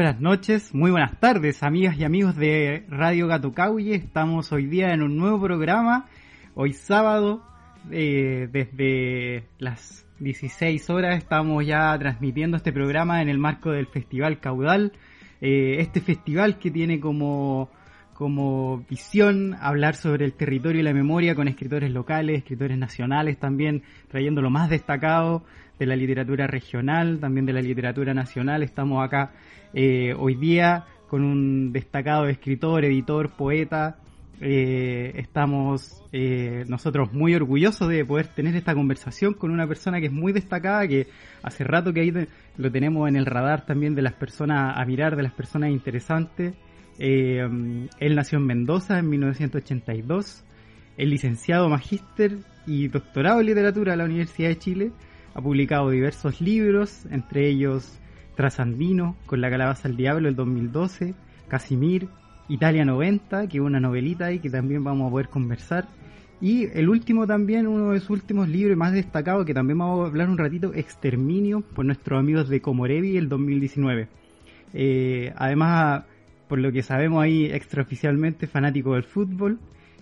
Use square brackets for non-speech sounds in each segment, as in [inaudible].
buenas noches, muy buenas tardes, amigas y amigos de Radio Gatucauye. Estamos hoy día en un nuevo programa, hoy sábado, eh, desde las 16 horas estamos ya transmitiendo este programa en el marco del Festival Caudal. Eh, este festival que tiene como, como visión hablar sobre el territorio y la memoria con escritores locales, escritores nacionales también, trayendo lo más destacado de la literatura regional, también de la literatura nacional. Estamos acá eh, hoy día con un destacado escritor, editor, poeta. Eh, estamos eh, nosotros muy orgullosos de poder tener esta conversación con una persona que es muy destacada, que hace rato que ahí lo tenemos en el radar también de las personas a mirar, de las personas interesantes. Él nació en Mendoza en 1982, es licenciado magíster y doctorado en literatura de la Universidad de Chile. Ha publicado diversos libros, entre ellos Trasandino, con la calabaza al diablo, el 2012, Casimir, Italia 90, que es una novelita ahí que también vamos a poder conversar. Y el último también, uno de sus últimos libros más destacados, que también vamos a hablar un ratito, Exterminio, por nuestros amigos de Comorevi, el 2019. Eh, además, por lo que sabemos ahí extraoficialmente, fanático del fútbol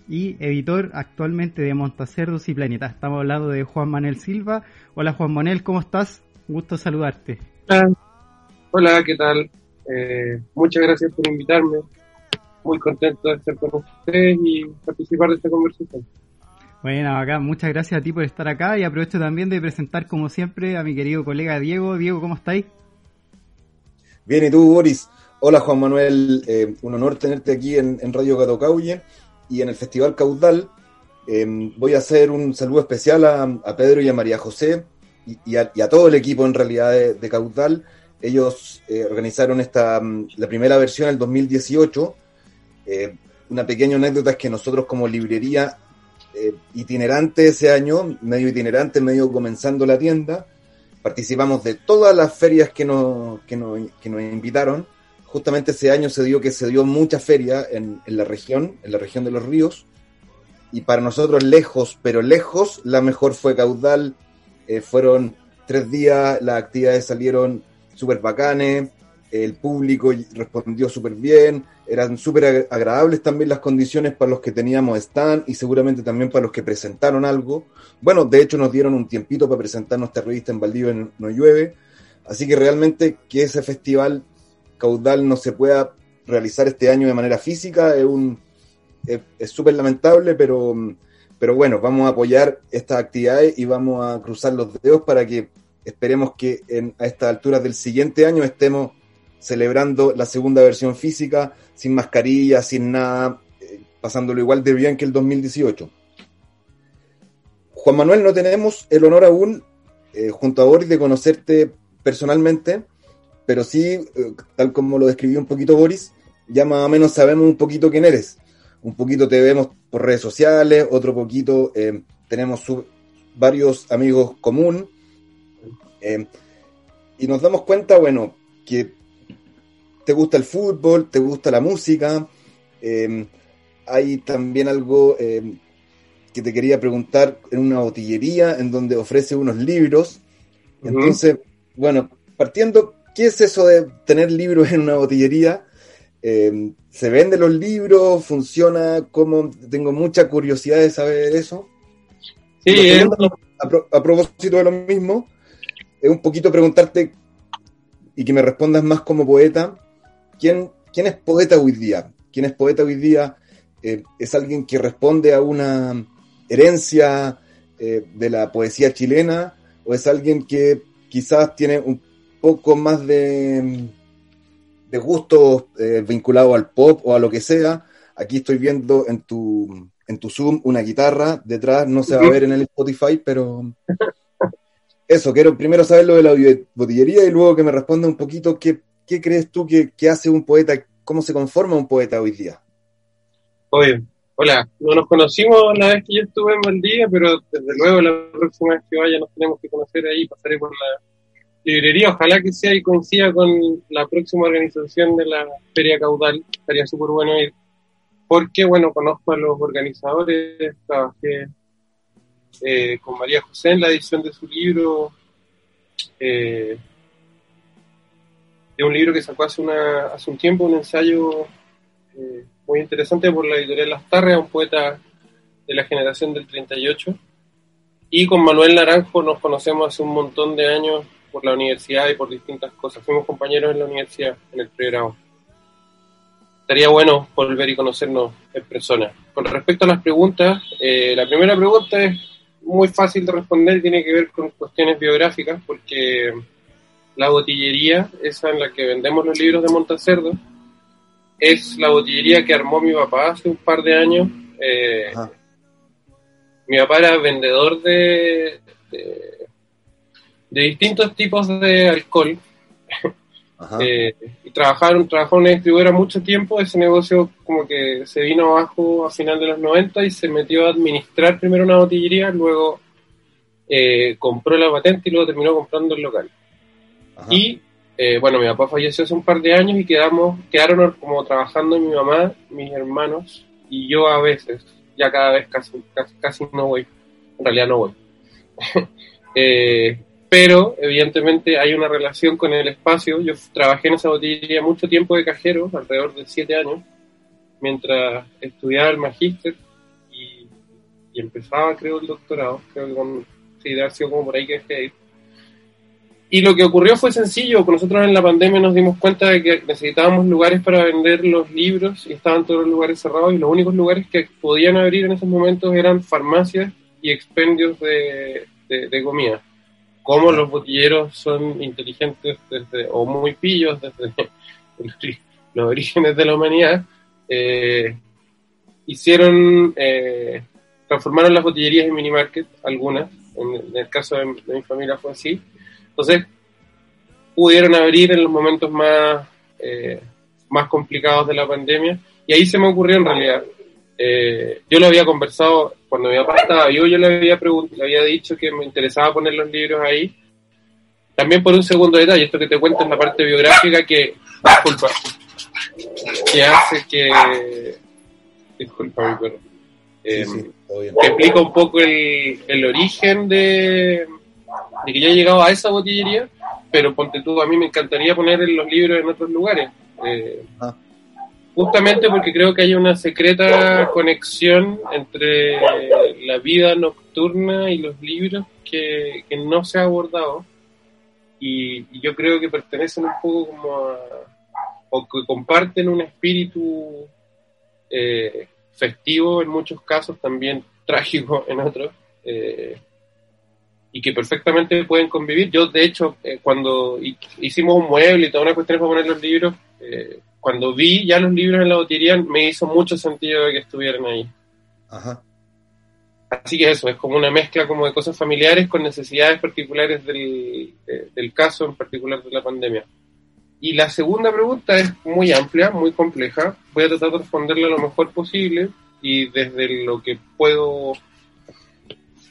y editor actualmente de Montacerdos y Planeta. Estamos hablando de Juan Manuel Silva. Hola Juan Manuel, ¿cómo estás? Gusto saludarte. Hola, Hola, ¿qué tal? Eh, muchas gracias por invitarme. Muy contento de estar con ustedes y participar de esta conversación. Bueno, acá muchas gracias a ti por estar acá y aprovecho también de presentar como siempre a mi querido colega Diego. Diego, ¿cómo estáis? Bien, ¿y tú, Boris? Hola, Juan Manuel. eh, un honor tenerte aquí en, en Radio Catocauye y en el Festival Caudal. Eh, voy a hacer un saludo especial a, a Pedro y a María José y, y a, y a todo el equipo en realidad de, de Caudal. Ellos eh, organizaron esta, mm, la primera versión en el 2018. Eh, una pequeña anécdota es que nosotros como librería eh, itinerante ese año, medio itinerante, medio comenzando la tienda, participamos de todas las ferias que nos, que nos, que nos invitaron. Justamente ese año se dio que se dio mucha feria en, en la región, en la región de los ríos. Y para nosotros lejos, pero lejos, la mejor fue Caudal. Eh, fueron tres días, las actividades salieron súper bacanes, el público respondió súper bien, eran súper ag- agradables también las condiciones para los que teníamos stand y seguramente también para los que presentaron algo. Bueno, de hecho nos dieron un tiempito para presentar nuestra revista en Valdivia en No Llueve, así que realmente que ese festival caudal no se pueda realizar este año de manera física es un es súper lamentable, pero, pero bueno, vamos a apoyar estas actividades y vamos a cruzar los dedos para que esperemos que en, a estas alturas del siguiente año estemos celebrando la segunda versión física, sin mascarilla, sin nada, eh, pasándolo igual de bien que el 2018. Juan Manuel, no tenemos el honor aún, eh, junto a Boris, de conocerte personalmente, pero sí, eh, tal como lo describió un poquito Boris, ya más o menos sabemos un poquito quién eres. Un poquito te vemos por redes sociales, otro poquito eh, tenemos varios amigos común. eh, y nos damos cuenta, bueno, que te gusta el fútbol, te gusta la música. eh, hay también algo que te quería preguntar en una botillería en donde ofrece unos libros. Entonces, bueno, partiendo, ¿qué es eso de tener libros en una botillería? Eh, ¿Se venden los libros? ¿Funciona? ¿Cómo? Tengo mucha curiosidad de saber eso. Sí, Lo es- segundo, a, pro- a propósito de lo mismo, es un poquito preguntarte y que me respondas más como poeta, ¿quién, quién es poeta hoy día? ¿Quién es poeta hoy día? Eh, ¿Es alguien que responde a una herencia eh, de la poesía chilena? ¿O es alguien que quizás tiene un poco más de, de gustos eh, vinculados al pop o a lo que sea? Aquí estoy viendo en tu, en tu Zoom una guitarra detrás, no se va a ver en el Spotify, pero eso, quiero primero saber lo de la botillería y luego que me responda un poquito qué, qué crees tú que, que hace un poeta, cómo se conforma un poeta hoy día. Oye, Hola, no nos conocimos la vez que yo estuve en Valdivia, pero desde luego la próxima vez que vaya nos tenemos que conocer ahí, pasaré por la librería, ojalá que sea y coincida con la próxima organización de la Feria Caudal, estaría súper bueno ir, porque bueno, conozco a los organizadores, trabajé eh, con María José en la edición de su libro, eh, de un libro que sacó hace, una, hace un tiempo, un ensayo eh, muy interesante por la editorial Las Tarres, un poeta de la generación del 38. Y con Manuel Naranjo nos conocemos hace un montón de años por la universidad y por distintas cosas. Fuimos compañeros en la universidad, en el pregrado. Estaría bueno volver y conocernos en persona. Con respecto a las preguntas, eh, la primera pregunta es muy fácil de responder, tiene que ver con cuestiones biográficas, porque la botillería, esa en la que vendemos los libros de Montacerdo, es la botillería que armó mi papá hace un par de años. Eh, mi papá era vendedor de, de, de distintos tipos de alcohol. Eh, y trabajaron, trabajó en una distribuidora mucho tiempo, ese negocio como que se vino abajo a final de los 90 y se metió a administrar primero una botillería, luego eh, compró la patente y luego terminó comprando el local. Ajá. Y eh, bueno, mi papá falleció hace un par de años y quedamos, quedaron como trabajando mi mamá, mis hermanos y yo a veces, ya cada vez casi, casi, casi no voy, en realidad no voy. [laughs] eh, pero evidentemente hay una relación con el espacio. Yo trabajé en esa botillería mucho tiempo de cajero, alrededor de siete años, mientras estudiaba el magíster y, y empezaba, creo, el doctorado. Creo que con, sí, haber sido como por ahí que dejé de. Y lo que ocurrió fue sencillo, nosotros en la pandemia nos dimos cuenta de que necesitábamos lugares para vender los libros y estaban todos los lugares cerrados y los únicos lugares que podían abrir en esos momentos eran farmacias y expendios de, de, de comida. Como los botilleros son inteligentes desde, o muy pillos desde [laughs] los orígenes de la humanidad, eh, hicieron, eh, transformaron las botillerías en mini market, algunas, en, en el caso de, de mi familia fue así, entonces, pudieron abrir en los momentos más, eh, más complicados de la pandemia. Y ahí se me ocurrió en realidad. Eh, yo lo había conversado cuando mi papá estaba vivo, yo le había, le había dicho que me interesaba poner los libros ahí. También por un segundo detalle, esto que te cuento en la parte biográfica que, disculpa, que hace que, disculpa mi perro, eh, Sí, sí, que explica un poco el, el origen de, de que yo he llegado a esa botillería, pero ponte tú, a mí me encantaría poner los libros en otros lugares. Eh, Ah. Justamente porque creo que hay una secreta conexión entre la vida nocturna y los libros que, que no se ha abordado. Y, y yo creo que pertenecen un poco como a, o que comparten un espíritu eh, festivo en muchos casos, también [laughs] trágico en otros. eh, y que perfectamente pueden convivir. Yo, de hecho, eh, cuando hi- hicimos un mueble y toda una cuestión para poner los libros, eh, cuando vi ya los libros en la botillería, me hizo mucho sentido de que estuvieran ahí. Ajá. Así que eso, es como una mezcla como de cosas familiares con necesidades particulares del, de- del caso, en particular de la pandemia. Y la segunda pregunta es muy amplia, muy compleja. Voy a tratar de responderla lo mejor posible y desde lo que puedo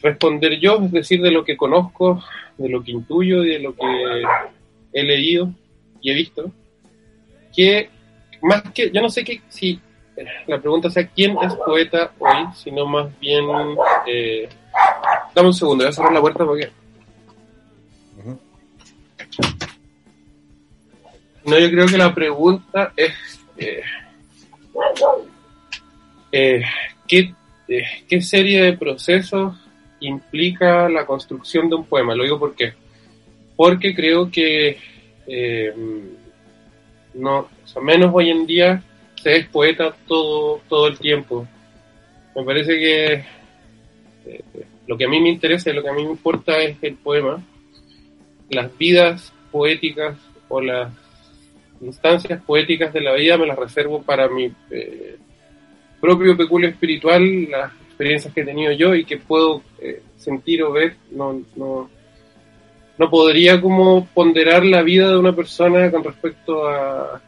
responder yo, es decir, de lo que conozco, de lo que intuyo y de lo que he leído y he visto, que más que, yo no sé que, si la pregunta sea quién es poeta hoy, sino más bien, eh, dame un segundo, voy a cerrar la puerta porque. No, yo creo que la pregunta es eh, eh, ¿qué, ¿qué serie de procesos implica la construcción de un poema? Lo digo porque porque creo que no, o sea, menos hoy en día se es poeta todo, todo el tiempo. Me parece que eh, lo que a mí me interesa y lo que a mí me importa es el poema. Las vidas poéticas o las instancias poéticas de la vida me las reservo para mi eh, propio peculio espiritual, las experiencias que he tenido yo y que puedo eh, sentir o ver. No, no, no podría como ponderar la vida de una persona con respecto a,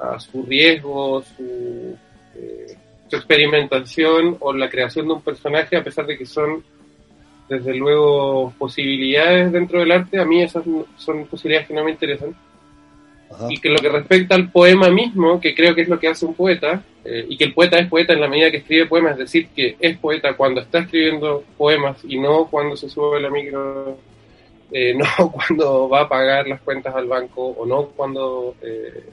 a su riesgo, su, eh, su experimentación o la creación de un personaje, a pesar de que son, desde luego, posibilidades dentro del arte, a mí esas son posibilidades que no me interesan. Ajá. Y que lo que respecta al poema mismo, que creo que es lo que hace un poeta, eh, y que el poeta es poeta en la medida que escribe poemas, es decir, que es poeta cuando está escribiendo poemas y no cuando se sube a la micro, eh, [laughs] no cuando va a pagar las cuentas al banco o no cuando eh,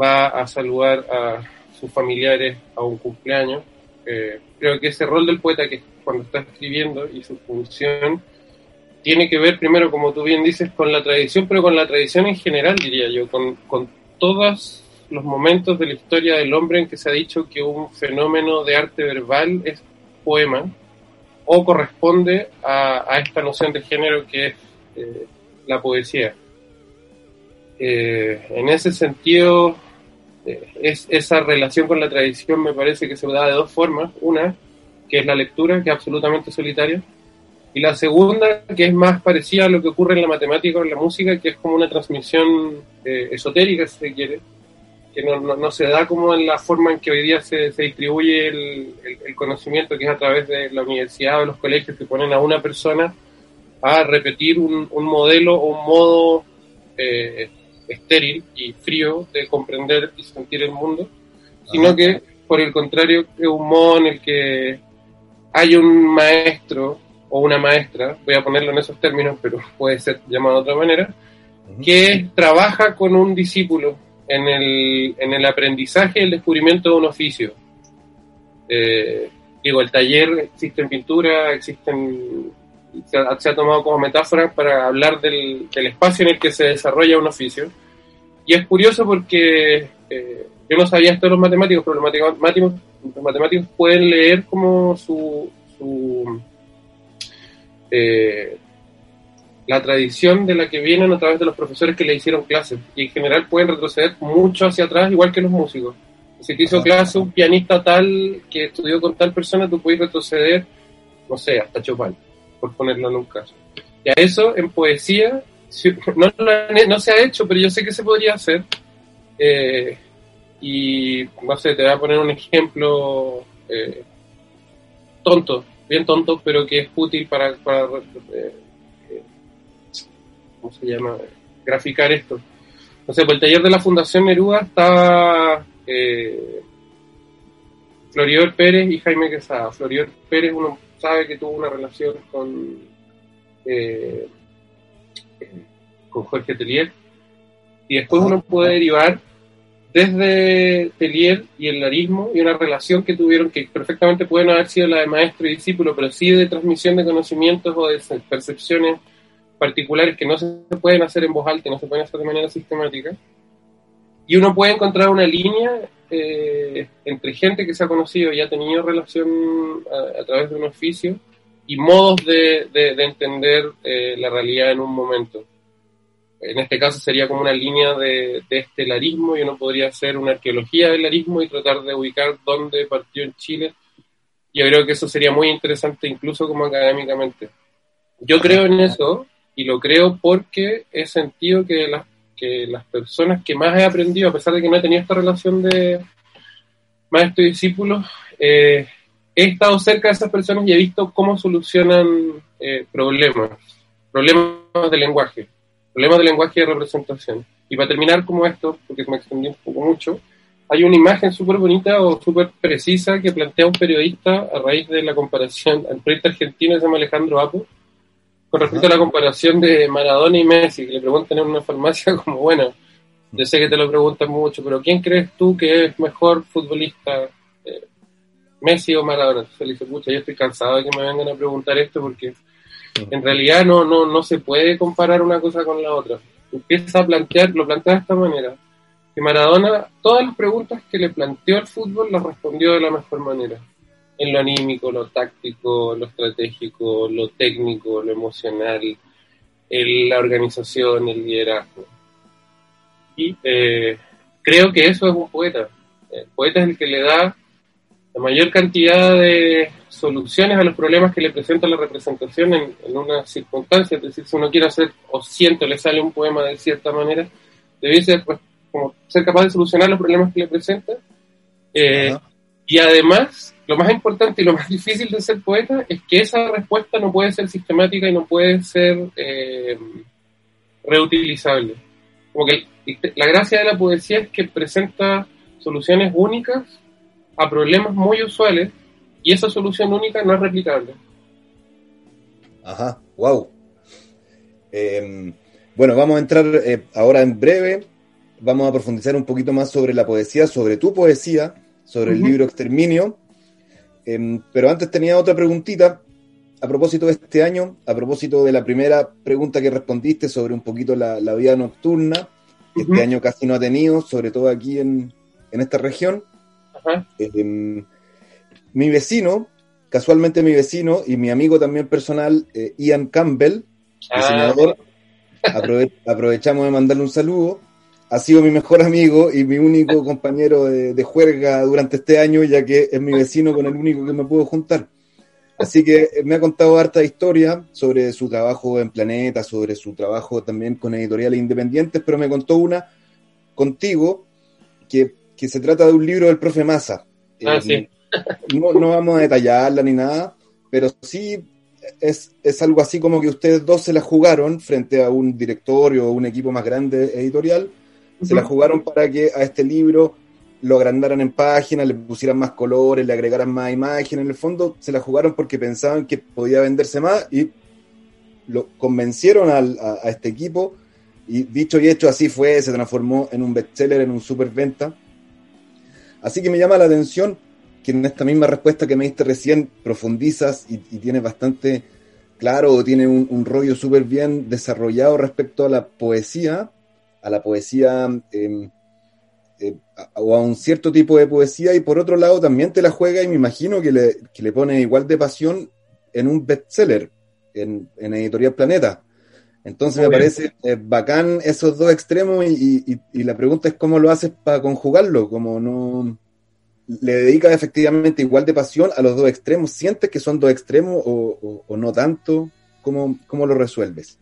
va a saludar a sus familiares a un cumpleaños. Eh, creo que ese rol del poeta, que cuando está escribiendo y su función, tiene que ver primero, como tú bien dices, con la tradición, pero con la tradición en general, diría yo, con, con todos los momentos de la historia del hombre en que se ha dicho que un fenómeno de arte verbal es poema o corresponde a, a esta noción de género que es eh, la poesía. Eh, en ese sentido, eh, es, esa relación con la tradición me parece que se da de dos formas. Una, que es la lectura, que es absolutamente solitaria, y la segunda, que es más parecida a lo que ocurre en la matemática o en la música, que es como una transmisión esotérica, si se quiere, que no, no, no, se da como en la forma en que hoy día se, se distribuye el, el, el, conocimiento, que es a través de la universidad o los colegios que ponen a una persona a repetir un, un modelo o un modo eh, estéril y frío de comprender y sentir el mundo, sino Ajá. que, por el contrario, es un modo en el que hay un maestro o una maestra, voy a ponerlo en esos términos, pero puede ser llamado de otra manera, que trabaja con un discípulo en el, en el aprendizaje y el descubrimiento de un oficio. Eh, digo, el taller existe en pintura, existen, se ha, tomado como metáfora para hablar del, del, espacio en el que se desarrolla un oficio. Y es curioso porque eh, yo no sabía esto de los matemáticos, pero los matemáticos, los matemáticos pueden leer como su, su eh, la tradición de la que vienen a través de los profesores que le hicieron clases y en general pueden retroceder mucho hacia atrás igual que los músicos. Si te hizo clase un pianista tal que estudió con tal persona, tú puedes retroceder, no sé, hasta Chopin, por ponerlo en un caso. Y a eso en poesía [laughs] no, no se ha hecho, pero yo sé que se podría hacer. Eh, y no sé, te voy a poner un ejemplo eh, tonto, bien tonto, pero que es útil para, para eh, ¿cómo se llama? graficar esto. No sé, por el taller de la Fundación Neruda está eh, Pérez y Jaime Quesada. Floridor Pérez, uno sabe que tuvo una relación con, eh, con Jorge Telier, y después uno puede derivar desde Telier y el larismo y una relación que tuvieron que perfectamente pueden haber sido la de maestro y discípulo, pero sí de transmisión de conocimientos o de percepciones particulares que no se pueden hacer en voz alta, no se pueden hacer de manera sistemática. Y uno puede encontrar una línea eh, entre gente que se ha conocido y ha tenido relación a, a través de un oficio y modos de, de, de entender eh, la realidad en un momento. En este caso sería como una línea de, de estelarismo y uno podría hacer una arqueología del larismo y tratar de ubicar dónde partió en Chile. Yo creo que eso sería muy interesante incluso como académicamente. Yo creo en eso y lo creo porque he sentido que las, que las personas que más he aprendido, a pesar de que no he tenido esta relación de maestro y discípulo, eh, he estado cerca de esas personas y he visto cómo solucionan eh, problemas, problemas de lenguaje, problemas de lenguaje y de representación. Y para terminar como esto, porque me extendí un poco mucho, hay una imagen súper bonita o súper precisa que plantea un periodista a raíz de la comparación, el periodista argentino se llama Alejandro Apo, con respecto a la comparación de Maradona y Messi, que le preguntan en una farmacia [laughs] como, bueno, yo sé que te lo preguntan mucho, pero ¿quién crees tú que es mejor futbolista, eh, Messi o Maradona? Entonces le dice, pucha, yo estoy cansado de que me vengan a preguntar esto porque en realidad no, no, no se puede comparar una cosa con la otra. Empieza a plantear, lo plantea de esta manera, que Maradona, todas las preguntas que le planteó al fútbol las respondió de la mejor manera en lo anímico, lo táctico, lo estratégico, lo técnico, lo emocional, el, la organización, el liderazgo. Y eh, creo que eso es un poeta. El poeta es el que le da la mayor cantidad de soluciones a los problemas que le presenta la representación en, en una circunstancia. Es decir, si uno quiere hacer o siento le sale un poema de cierta manera, debe ser pues, como ser capaz de solucionar los problemas que le presenta. Eh, Y además, lo más importante y lo más difícil de ser poeta es que esa respuesta no puede ser sistemática y no puede ser eh, reutilizable. La gracia de la poesía es que presenta soluciones únicas a problemas muy usuales y esa solución única no es replicable. Ajá, wow. Em, bueno, vamos a entrar eh, ahora en breve. Vamos a profundizar un poquito más sobre la poesía, sobre tu poesía, sobre el libro Exterminio. Em, pero antes tenía otra preguntita a propósito de este año, a propósito de la primera pregunta que respondiste sobre un poquito la, la vida nocturna, que Ujú. este año casi no ha tenido, sobre todo aquí en, en esta región. Em, mi vecino, casualmente mi vecino y mi amigo también personal, eh, Ian Campbell, Ah, diseñador, aprove- aprovechamos de mandarle un saludo. Ha sido mi mejor amigo y mi único [laughs] compañero de, de juerga durante este año, ya que es mi vecino con el único que me puedo juntar. Así que me ha contado harta historia sobre su trabajo en Planeta, sobre su trabajo también con editoriales independientes, pero me contó una contigo que, que se trata de un libro del profe Massa. Ah, Eh, sí. no, no vamos a detallarla ni nada, pero sí es, es algo así como que ustedes dos se la jugaron frente a un directorio o un equipo más grande editorial, se la jugaron para que a este libro lo agrandaran en páginas, le pusieran más colores, le agregaran más imágenes, en el fondo se la jugaron porque pensaban que podía venderse más y lo convencieron al- a, este equipo. Y dicho y hecho así fue, se transformó en un bestseller, en un superventa. Así que me llama la atención que en esta misma respuesta que me diste recién profundizas y, y tienes bastante claro tiene un, un rollo súper bien desarrollado respecto a la poesía, a la poesía eh, eh, a- o a un cierto tipo de poesía y por otro lado también te la juega y me imagino que le, que le pone igual de pasión en un bestseller, en, en Editorial Planeta. Entonces Muy me bien. parece eh, bacán esos dos extremos y, y- y la pregunta es cómo lo haces para conjugarlo, como no le dedicas efectivamente igual de pasión a los dos extremos, sientes que son dos extremos o, o- o no tanto, ¿Cómo, cómo lo resuelves?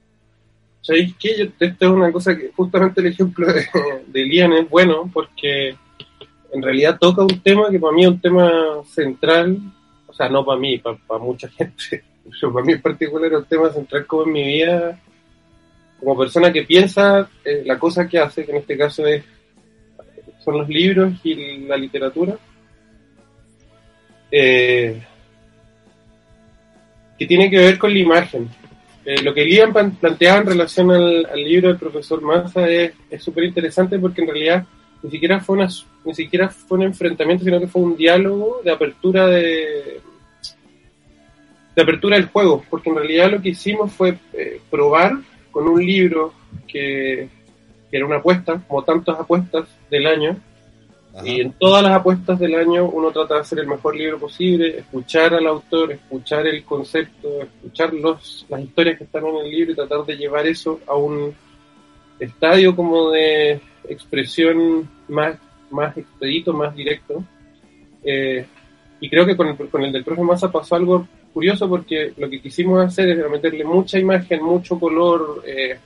¿Sabéis qué? Esto es una cosa que justamente el ejemplo de, de Lian es bueno porque en realidad toca un tema que para mí es un tema central, o sea, no para mí, para, para mucha gente, [laughs] pero para mí en particular es un tema central como en mi vida, como persona que piensa eh, la cosa que hace, que en este caso es, son los libros y la literatura. Eh, que tiene que ver con la imagen. Eh, lo que pan- planteaba en relación al, libro del profesor Massa es súper interesante porque en realidad ni siquiera fue una, ni siquiera fue un enfrentamiento, sino que fue un diálogo de apertura de, de apertura del juego, porque en realidad lo que hicimos fue eh, probar con un libro que, que era una apuesta, como tantas apuestas del año, Ajá. y en todas las apuestas del año uno trata de hacer el mejor libro posible, escuchar al autor, escuchar el concepto, escuchar los, las historias que están en el libro y tratar de llevar eso a un estadio como de expresión más, más expedito, más directo. Eh, y creo que con el, con el del profe Massa pasó algo curioso porque lo que quisimos hacer es meterle mucha imagen, mucho color, eh,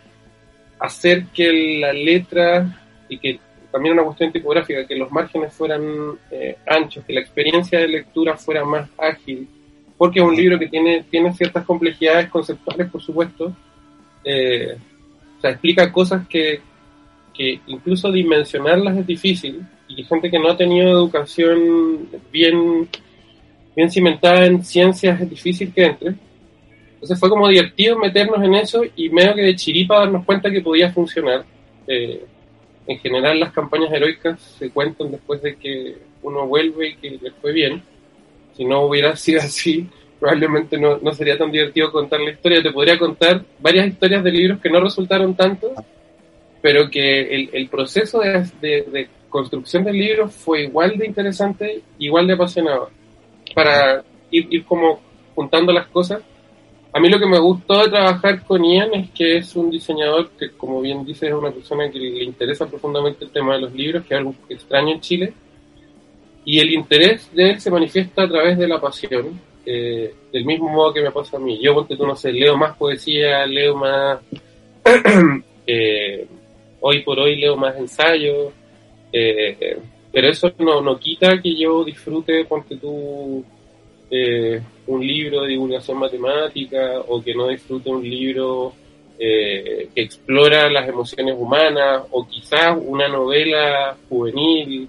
hacer que la letra y que también una cuestión tipográfica, que los márgenes fueran eh, anchos, que la experiencia de lectura fuera más ágil, porque es un libro que tiene, tiene ciertas complejidades conceptuales, por supuesto, eh, o sea, explica cosas que, que incluso dimensionarlas es difícil, y gente que no ha tenido educación bien, bien cimentada en ciencias es difícil que entre. Entonces fue como divertido meternos en eso y medio que de chiripa darnos cuenta que podía funcionar. Eh, en general las campañas heroicas se cuentan después de que uno vuelve y que les fue bien. Si no hubiera [laughs] sido así, probablemente no, no sería tan divertido contar la historia. Te podría contar varias historias de libros que no resultaron tanto, pero que el, el proceso de, de- de construcción del libro fue igual de interesante, igual de apasionado. Para ir, ir como juntando las cosas. A mí lo que me gustó de trabajar con Ian es que es un diseñador que, como bien dice, es una persona que le interesa profundamente el tema de los libros, que es algo extraño en Chile. Y el interés de él se manifiesta a través de la pasión, eh, del mismo modo que me pasa a mí. Yo, ponte tú, no sé, leo más poesía, leo más... [clears throat] eh, hoy por hoy leo más ensayos. eh, pero eso no, no quita que yo disfrute, ponte tú, eh, un libro de divulgación matemática o que no disfrute un libro eh, que explora las emociones humanas o quizás una novela juvenil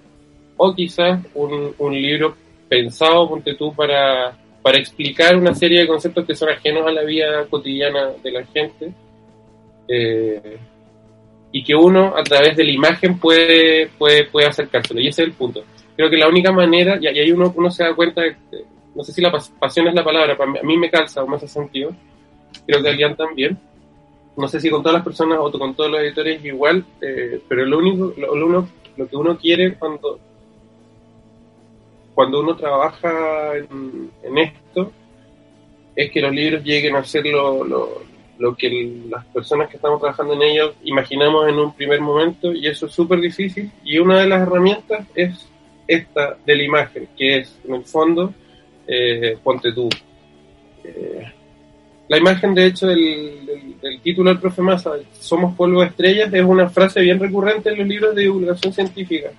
o quizás un, un libro pensado, ponte tú, para, para explicar una serie de conceptos que son ajenos a la vida cotidiana de la gente. Eh, y que uno a través de la imagen puede, puede, puede acercárselo. Y ese es el punto. Creo que la única manera, y ahí uno, uno se da cuenta, de, no sé si la pas- pasión es la palabra, a mí me calza o me hace sentido, creo que a Lian también. No sé si con todas las personas o con todos los editores igual, eh, pero lo único, lo, lo uno, lo que uno quiere cuando, cuando uno trabaja en, esto es que los libros lleguen a ser lo, lo, lo que las personas que estamos trabajando en ellos imaginamos en un primer momento y eso es súper difícil y una de las herramientas es esta de la imagen que es en el fondo eh, ponte tú. Eh, la imagen de hecho del, del- del título del profe Massa somos polvo de estrellas es una frase bien recurrente en los libros de divulgación científica.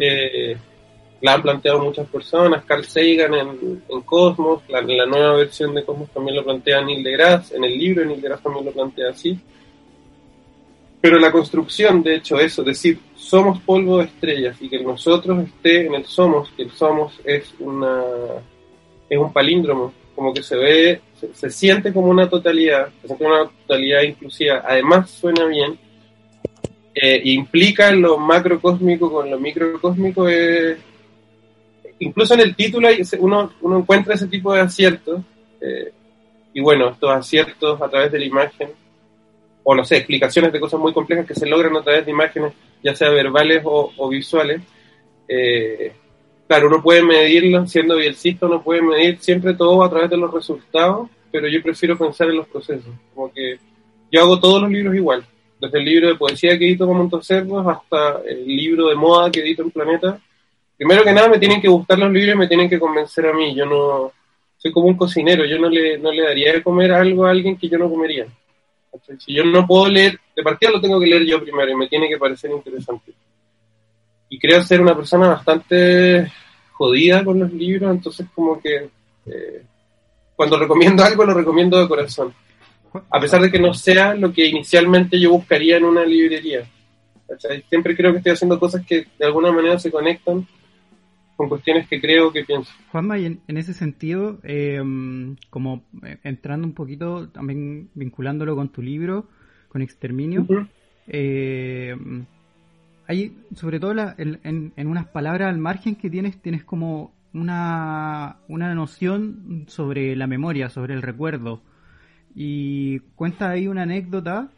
Eh, la han planteado muchas personas, Carl Sagan en, en Cosmos, la, la nueva versión de Cosmos también lo plantea Neil deGrasse, en el libro Neil deGrasse también lo plantea así. Pero la construcción, de hecho, eso, decir, somos polvo de estrellas y que el nosotros esté en el somos, que el somos es una es un palíndromo, como que se ve, se, se siente como una totalidad, se siente una totalidad inclusiva, además suena bien, eh, implica lo macrocósmico con lo microcósmico, eh, incluso en el título uno, uno encuentra ese tipo de aciertos, eh, y bueno, estos aciertos a través de la imagen, o no sé, explicaciones de cosas muy complejas que se logran a través de imágenes, ya sea verbales o, o visuales, eh, claro, uno puede medirlo, siendo bielcista, uno puede medir siempre todo a través de los resultados, pero yo prefiero pensar en los procesos, como que yo hago todos los libros igual, desde el libro de poesía que edito con Montocerdos hasta el libro de moda que edito en Planeta. Primero que nada me tienen que gustar los libros y me tienen que convencer a mí. Yo no soy como un cocinero, yo no le, no le daría de comer algo a alguien que yo no comería. Si yo no puedo leer, de partida lo tengo que leer yo primero y me tiene que parecer interesante. Y creo ser una persona bastante jodida con los libros, entonces como que eh, cuando recomiendo [laughs] algo lo recomiendo de corazón a pesar de que no sea lo que inicialmente yo buscaría en una librería. ¿cachai? Siempre creo que estoy haciendo cosas que de alguna manera se conectan con cuestiones que creo que pienso. Juanma, y en, en ese sentido, eh, como eh, entrando un poquito, también vinculándolo con tu libro, con Exterminio, eh, hay, sobre todo la- en, unas palabras al margen que tienes, tienes como una, una noción sobre la memoria, sobre el recuerdo. Y cuenta ahí una anécdota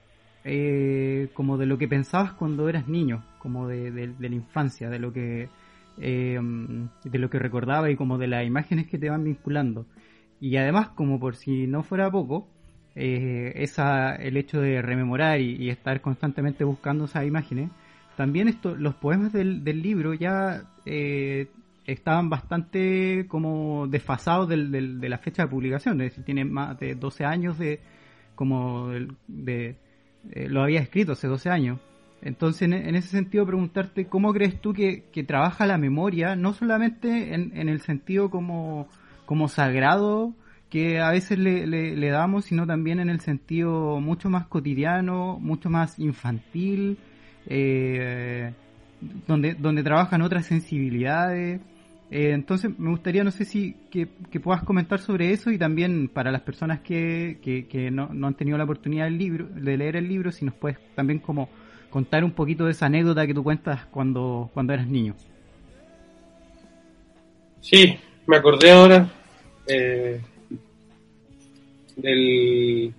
eh, como de lo que pensabas cuando eras niño, como de, de- la infancia, de lo que eh, de lo que recordaba y como de las imágenes que te van vinculando. Y además, como por si no fuera poco, eh, esa, el hecho de rememorar y estar constantemente buscando esas imágenes, también esto, los poemas del, del libro ya eh, estaban bastante como desfasados del, del- de la fecha de publicación, es decir, más de 12 años de como del- de, eh, lo había escrito hace 12 años. Entonces, en, en ese sentido, preguntarte cómo crees tú que, que trabaja la memoria, no solamente en, en el sentido como, como sagrado que a veces le, le- le damos, sino también en el sentido mucho más cotidiano, mucho más infantil, eh, donde, donde trabajan otras sensibilidades. Eh, entonces, me gustaría, no sé si que, que puedas comentar sobre eso y también para las personas que, que, no, no han tenido la oportunidad del libro, de leer el libro, si nos puedes también como contar un poquito de esa anécdota que tú cuentas cuando, cuando eras niño. Sí, me acordé ahora eh, del-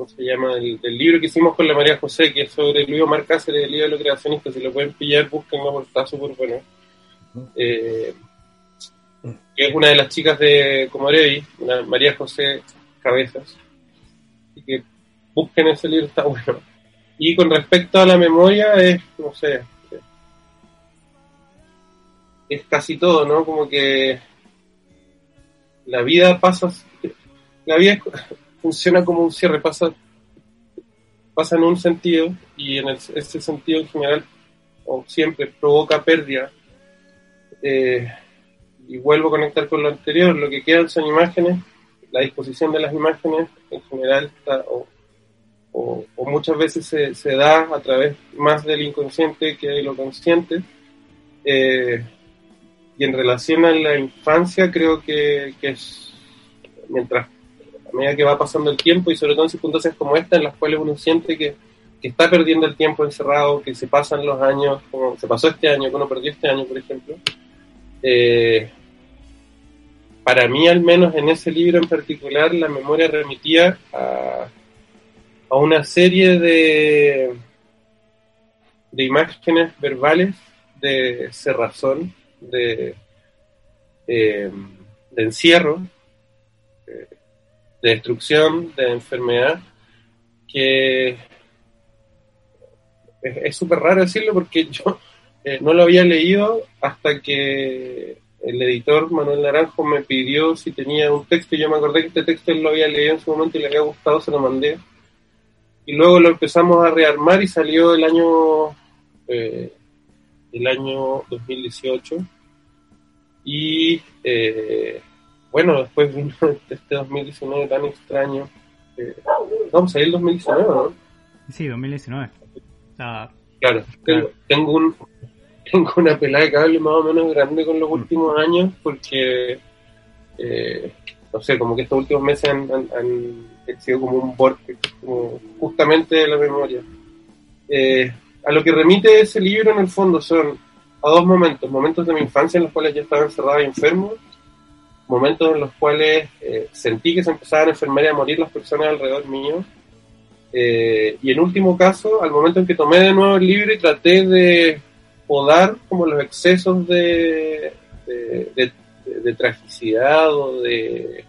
¿cómo se llama? Del, del libro que hicimos con la María José, que es sobre Luis Omar Cáceres, el libro de los creacionistas, si lo pueden pillar, búsquenlo porque está súper bueno. Eh, que es una de las chicas de Comorevi, María José Cabezas, y que busquen ese libro, está bueno. Y con respecto a la memoria, es, no sé, es casi todo, ¿no? Como que la vida pasa, la vida es- funciona como un cierre, pasa, pasa en un sentido y en el- ese sentido en general o siempre provoca pérdida. Eh, y vuelvo a conectar con lo anterior, lo que quedan son imágenes, la disposición de las imágenes en general o, o- muchas veces se, se da a través más del inconsciente que de lo consciente. Eh, y en relación a la infancia, creo que, que es mientras a medida que va pasando el tiempo y sobre todo en circunstancias como esta en las cuales uno siente que, que está perdiendo el tiempo encerrado, que se pasan los años, como se pasó este año, que uno perdió este año, por ejemplo. Eh, para mí, al menos en ese libro en particular, la memoria remitía a, a una serie de, de imágenes verbales de cerrazón, de, eh, de encierro, de destrucción, de enfermedad, que es súper raro decirlo porque yo eh, no lo había leído hasta que el editor Manuel Naranjo me pidió si tenía un texto y yo me acordé que este texto él lo había leído en su momento y le había gustado, se lo mandé. Y luego lo empezamos a rearmar y salió el año eh, el año 2018 y eh, bueno, después vino [laughs] este 2019 tan extraño. Eh, no, pues salió el 2019, ¿no? Sí, 2019. O sea, Claro, tengo, tengo un [laughs] tengo una pelada de cable más o menos grande con los últimos años porque eh, no sé, como que estos últimos meses han, han- han sido como un vortex, como justamente de la memoria. Eh, a lo que remite ese libro en el fondo son a dos momentos, momentos de mi infancia en los cuales yo estaba encerrado y enfermo, momentos en los cuales eh, sentí que se empezaban a enfermar y a morir las personas alrededor mío, eh, y en último caso, al momento en que tomé de nuevo el libro y traté de podar como los excesos de, de, tragicidad o de,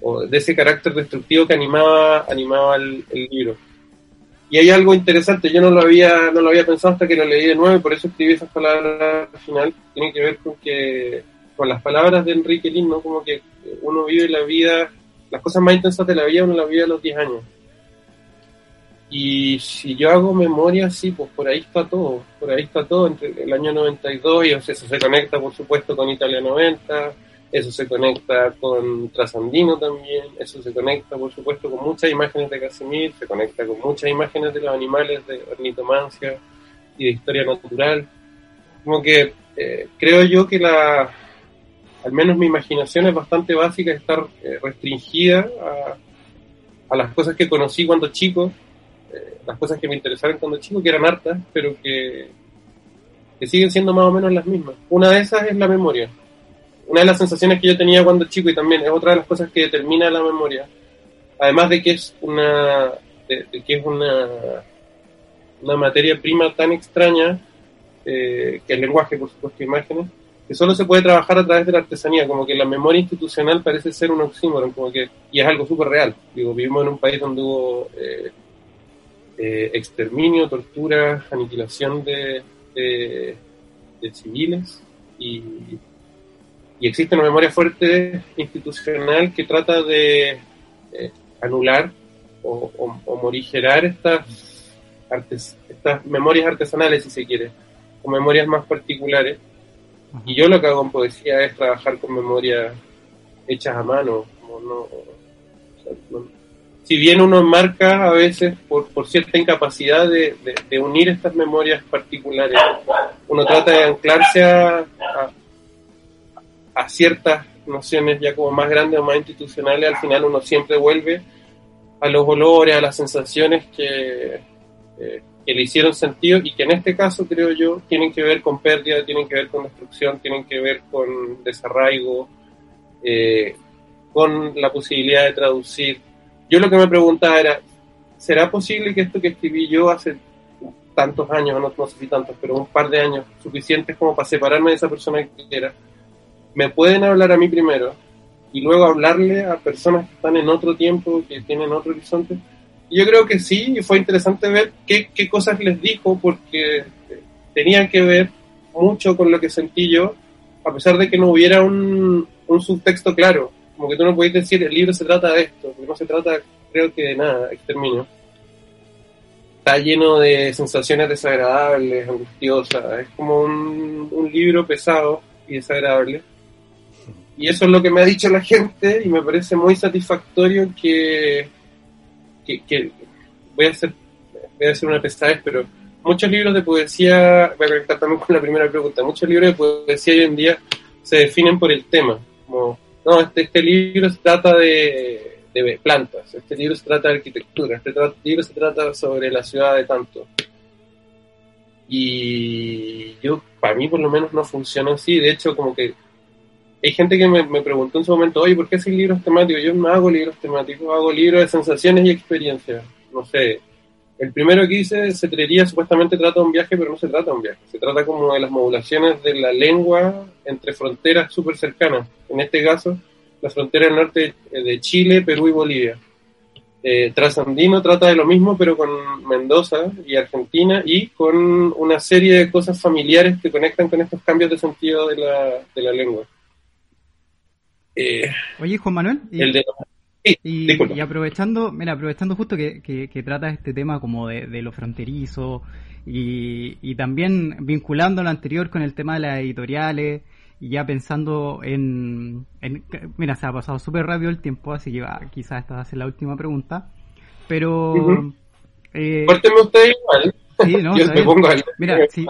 o de ese carácter destructivo que animaba, animaba el, el libro. Y hay algo interesante, yo no lo había, no lo había pensado hasta que lo leí de nuevo y por eso escribí esas palabras al final. Tiene que ver con que, con las palabras de Enrique Lin, ¿no? Como que uno vive la vida, las cosas más intensas de la vida uno las vive a los 10 años. Y si yo hago memoria, sí, pues por ahí está todo, por ahí está todo, entre el año 92, y eso se conecta por supuesto con Italia 90, eso se conecta con Trasandino también, eso se conecta por supuesto con muchas imágenes de Casimir, se conecta con muchas imágenes de los animales de ornitomancia y de historia natural. Como que eh, creo yo que la, al menos mi imaginación es bastante básica, estar eh, restringida a, a las cosas que conocí cuando chico, eh, las cosas que me interesaron cuando chico, que eran hartas, pero que, siguen siendo más o menos las mismas. Una de esas es la memoria. Una de las sensaciones que yo tenía cuando chico y también es otra de las cosas que determina la memoria, además de que es una, de que es una, una materia prima tan extraña, eh, que el lenguaje, por supuesto, imágenes, que solo se puede trabajar a través de la artesanía, como que la memoria institucional parece ser un oxímoron, como que, y es algo súper real. Digo, vivimos en un país donde hubo eh, eh, exterminio, tortura, aniquilación de, civiles y, y existe una memoria fuerte institucional que trata de eh, anular o, o, o morigerar estas, artes, estas memorias artesanales, si se quiere, o memorias más particulares. Y yo lo que hago en poesía es trabajar con memorias hechas a mano. Como no, si bien uno marca a veces por, por cierta incapacidad de, de- de unir estas memorias particulares, uno trata de anclarse a, a, a ciertas nociones ya como más grandes o más institucionales, al final uno siempre vuelve a los olores, a las sensaciones que, eh, que le hicieron sentido y que en este caso creo yo tienen que ver con pérdida, tienen que ver con destrucción, tienen que ver con desarraigo, eh, con la posibilidad de traducir. Yo lo que me preguntaba era, ¿será posible que esto que escribí yo hace tantos años, no, no sé si tantos, pero un par de años, suficientes como para separarme de esa persona que era, me pueden hablar a mí primero y luego hablarle a personas que están en otro tiempo, que tienen otro horizonte? Yo creo que sí, y fue interesante ver qué, qué cosas les dijo, porque tenían que ver mucho con lo que sentí yo, a pesar de que no hubiera un, un subtexto claro. Como que tú no podías decir, el libro se trata de esto, no se trata, creo que de nada, exterminio. está lleno de sensaciones desagradables, angustiosas. Es como un, un libro pesado y desagradable. Y eso es lo que me ha dicho la gente y me parece muy satisfactorio que, que, voy a hacer voy a hacer una pesadez, pero muchos libros de poesía, voy a conectar también con la primera pregunta, muchos libros de poesía hoy en día se definen por el tema, como, no, este, este libro se trata de, de plantas, este libro se trata de arquitectura, este libro se trata sobre la ciudad de tanto. Y yo, para mí por lo menos no funciona así, de hecho como que hay gente que me, preguntó en su momento, oye, ¿por qué haces libros temáticos? Yo no hago libros temáticos, hago libros de sensaciones y experiencias. No sé, el primero que hice, Cetrería, supuestamente trata de un viaje, pero no se trata de un viaje. Se trata como de las modulaciones de la lengua entre fronteras súper cercanas. En este caso, la frontera del norte de Chile, Perú y Bolivia. Eh, Trasandino trata de lo mismo, pero con Mendoza y Argentina y con una serie de cosas familiares que conectan con estos cambios de sentido de la, de la lengua. Eh, Oye, Juan Manuel, y, el de Sí, y- disculpa. y aprovechando, mira, aprovechando justo que, que, que trata este tema como de, de lo fronterizo y, y también vinculando lo anterior con el tema de las editoriales y ya pensando en, en- mira, se ha pasado súper rápido el tiempo, así que va, quizás esta va a ser la última pregunta, pero Ujú. eh, Cuéntenme ustedes igual. sí, no, [laughs] Yo me pongo al Mira, si,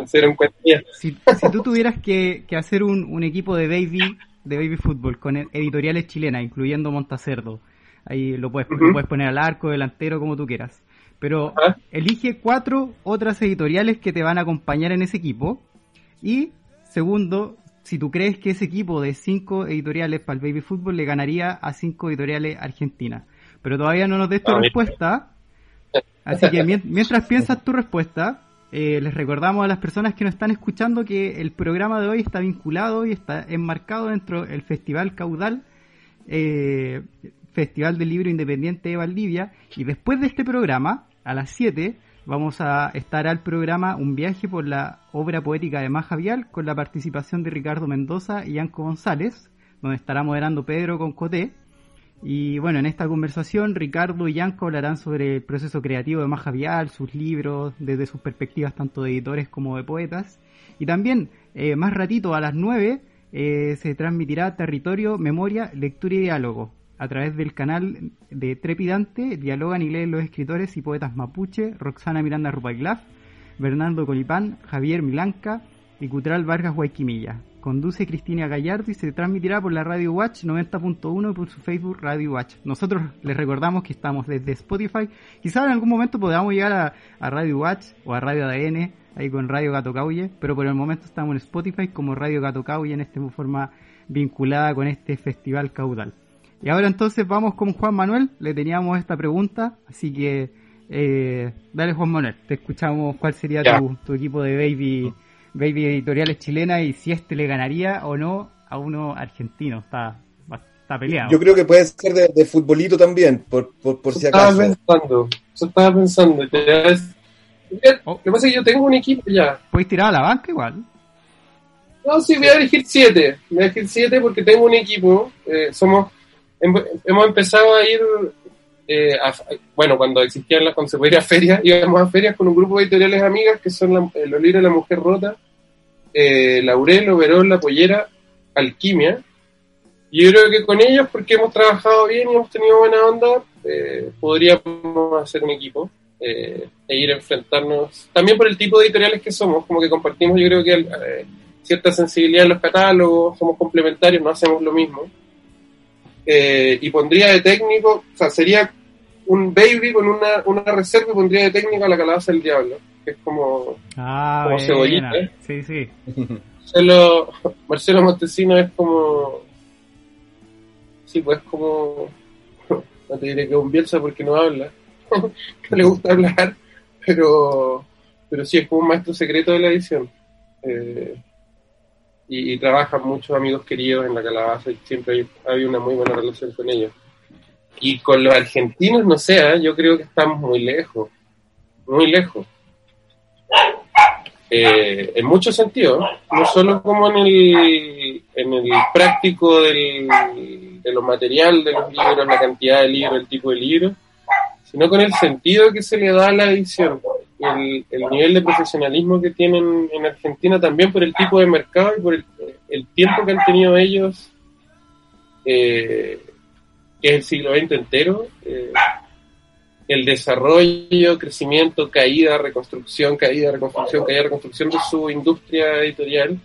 si tú tuvieras que, que hacer un, un equipo de baby de baby fútbol con editoriales chilenas, incluyendo Montacerdo, ahí lo puedes, lo puedes poner al arco, delantero, como tú quieras. Pero elige cuatro otras editoriales que te van a acompañar en ese equipo. Y segundo, si tú crees que ese equipo de cinco editoriales para el baby fútbol le ganaría a cinco editoriales argentinas. Pero todavía no nos des tu Ah, respuesta. Así que mien- mientras [laughs] piensas tu respuesta, eh, les recordamos a las personas que nos están escuchando que el programa de hoy está vinculado y está enmarcado dentro del Festival Caudal, eh, Festival del Libro Independiente de Valdivia. Y después de este programa, a las 7, vamos a estar al programa Un viaje por la obra poética de Maja Vial con la participación de Ricardo Mendoza y Anco González, donde estará moderando Pedro Concoté. Y bueno, en esta conversación Ricardo y Yanko hablarán sobre el proceso creativo de Maja Vial, sus libros, desde sus perspectivas tanto de editores como de poetas. Y también, eh, más ratito, a las 9, eh, se transmitirá Territorio, Memoria, Lectura y Diálogo a través del canal de Trepidante. Dialogan y leen los escritores y poetas mapuche, Roxana Miranda Rupailaf, Bernardo Colipán, Javier Milanca y Cutral Vargas Guayquimilla. Conduce Cristina Gallardo y se transmitirá por la Radio Watch 90.1 y por su Facebook Radio Watch. Nosotros les recordamos que estamos desde Spotify. Quizás en algún momento podamos llegar a, a Radio Watch o a Radio ADN, ahí con Radio Gato Cauye, pero por el momento estamos en Spotify como Radio Gato Cauye en esta forma vinculada con este festival caudal. Y ahora entonces vamos con Juan Manuel, le teníamos esta pregunta, así que eh, dale Juan Manuel, te escuchamos cuál sería tu, tu equipo de baby, baby editoriales chilenas y si este le ganaría o no a uno argentino, está, está peleado. Yo creo que puede ser de, de futbolito también, por, por, por si Eso estaba acaso. pensando, eso estaba pensando. ya es- Oh. Lo que pasa es que yo tengo un equipo ya. Puedes tirar a la banca igual. No, sí, voy a elegir siete. Voy a elegir siete porque tengo un equipo. eh, somos, hem- hemos empezado a ir, eh, bueno, cuando existían las, cuando se podía ferias, íbamos a ferias con un grupo de editoriales amigas que son la- eh, los libros de la mujer rota, eh, Laurel, Overol, La Pollera, Alquimia. Y yo creo que con ellos, porque hemos trabajado bien y hemos tenido buena onda, eh, podríamos hacer un equipo eh, e ir a enfrentarnos. También por el tipo de editoriales que somos, como que compartimos, yo creo que eh, cierta sensibilidad en los catálogos, somos complementarios, no hacemos lo mismo. Eh, y pondría de técnico, o sea, sería un baby con una, una reserva y pondría de técnico a la calabaza del diablo, que es como Ah, Como cebollita, ¿eh? Sí, sí. Marcelo, Marcelo Montesino es como. Sí, pues como. [laughs] No te diré que es un Bielsa porque no habla. [laughs] no le gusta hablar, pero. Pero sí, es como un maestro secreto de la edición. Eh, y, trabajan muchos amigos queridos en la calabaza y siempre hay una muy buena relación con ellos. Y con los argentinos, no sé, ¿eh? yo creo que estamos muy lejos. Muy lejos eh, en muchos sentidos, no solo como en el, en el práctico del, de lo material de los libros, la cantidad de libros, el tipo de libros, sino con el sentido que se le da a la edición. El, el nivel de profesionalismo que tienen en Argentina también por el tipo de mercado y por el, el tiempo que han tenido ellos, eh, que es el siglo XX entero, eh, el desarrollo, crecimiento, caída, reconstrucción, caída, reconstrucción, caída, reconstrucción de su industria editorial,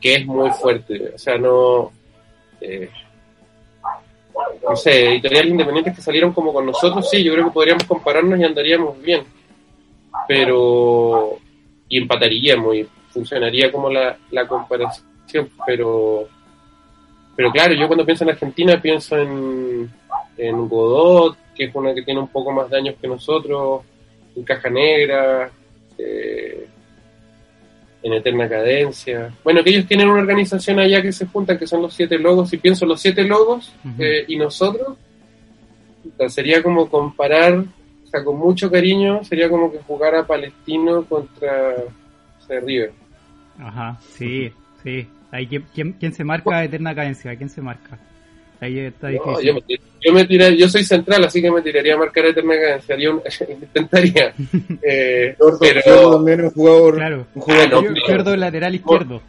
que es muy fuerte. O sea, no... Eh, no sé, editoriales independientes que salieron como con nosotros, sí, yo creo que podríamos compararnos y andaríamos bien. Pero. y empataríamos y funcionaría como la, la comparación, pero. Pero claro, yo cuando pienso en Argentina pienso en, en Godot, que es una que tiene un poco más de años que nosotros, en Caja Negra, eh, en Eterna Cadencia. Bueno, que ellos tienen una organización allá que se juntan, que son los siete logos, y pienso los siete logos eh, y nosotros, sería como comparar, o sea, con mucho cariño, sería como que jugar a Palestino contra o sea, River. Ajá, sí, sí. Ahí, ¿quién, quién, se marca Eterna Cadencia? ¿Quién se marca? Ahí está No, yo, me, yo me tiraría- yo soy central, así que me tiraría a marcar Eterna Cadencia, [laughs] intentaría. [laughs] Eh, pero también un jugador, Claro. un jugador Ah, no, Izquierdo, lateral izquierdo.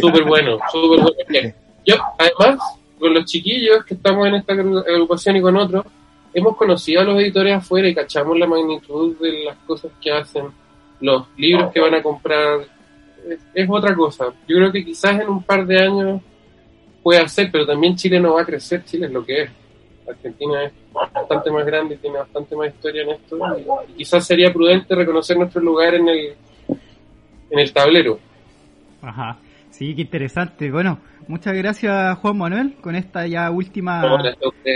Súper bueno, súper bueno. Yo, además, con los chiquillos que estamos en esta agru- agrupación y con otros, hemos conocido a los editores afuera y cachamos la magnitud de las cosas que hacen, los libros que van a comprar. Es, es otra cosa. Yo creo que quizás en un par de años puede ser, pero también Chile no va a crecer. Chile es lo que es. Argentina es bastante más grande y tiene bastante más historia en esto. Y quizás sería prudente reconocer nuestro lugar en el, en el tablero. Ajá. Sí, qué interesante. Bueno, muchas gracias Juan Manuel. Con esta ya última,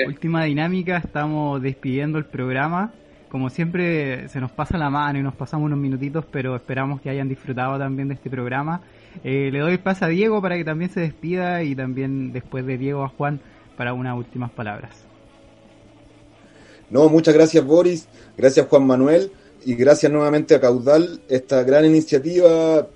última dinámica estamos despidiendo el programa. Como siempre se nos pasa la mano y nos pasamos unos minutitos, pero esperamos que hayan disfrutado también de este programa. Eh, le doy el paso a Diego para que también se despida y también después de Diego a Juan para unas últimas palabras. No, muchas gracias Boris, gracias Juan Manuel y gracias nuevamente a Caudal, esta gran iniciativa,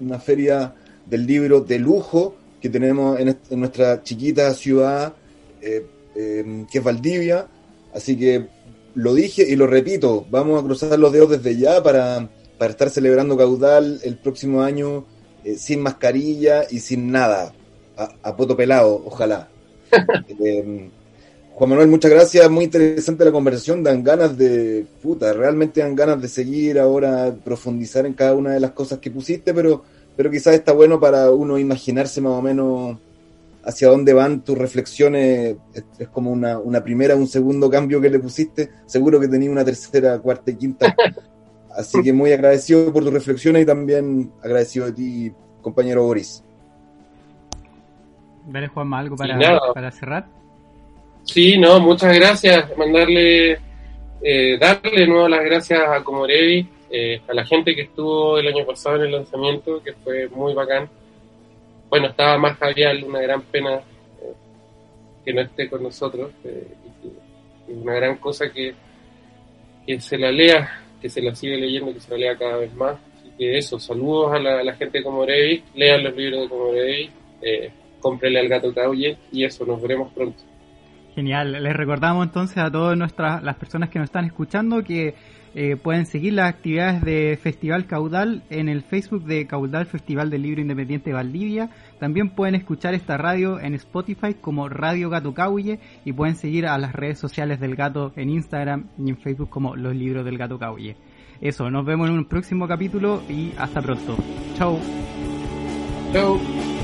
una feria del libro de lujo que tenemos en, est- en nuestra chiquita ciudad eh, eh, que es Valdivia. Así que lo dije y lo repito, vamos a cruzar los dedos desde ya para, para estar celebrando Caudal el próximo año eh, sin mascarilla y sin nada, a, a poto pelado, ojalá. [laughs] Eh, Juan Manuel, muchas gracias, muy interesante la conversación, dan ganas de, puta, realmente dan ganas de seguir ahora, profundizar en cada una de las cosas que pusiste, pero, pero quizás está bueno para uno imaginarse más o menos hacia dónde van tus reflexiones, es, es como una, una primera, un segundo cambio que le pusiste, seguro que tenía una tercera, cuarta y quinta, [laughs] así que muy agradecido por tus reflexiones y también agradecido de ti, compañero Boris. Dale Juanma algo para, para cerrar. Sí, no, muchas gracias. Mandarle, eh, darle de nuevo las gracias a Comorevi, eh, a la gente que estuvo el año pasado en el lanzamiento, que fue muy bacán. Bueno, estaba más Javier, una gran pena eh, que no esté con nosotros. eh, una gran cosa que, que se la lea, que se la siga leyendo, que se la lea cada vez más. Así que eso, saludos a la, gente de Comorevi, lean los libros de Comorevi, cómprenle al gato Cauye y eso, nos veremos pronto. Genial. Les recordamos entonces a todas nuestras las personas que nos están escuchando que eh, pueden seguir las actividades de Festival Caudal en el Facebook de Caudal Festival del Libro Independiente de Valdivia. También pueden escuchar esta radio en Spotify como Radio Gato Cauye y pueden seguir a las redes sociales del gato en Instagram y en Facebook como Los Libros del Gato Cauye. Eso, nos vemos en un próximo capítulo y hasta pronto. Chao. Chao.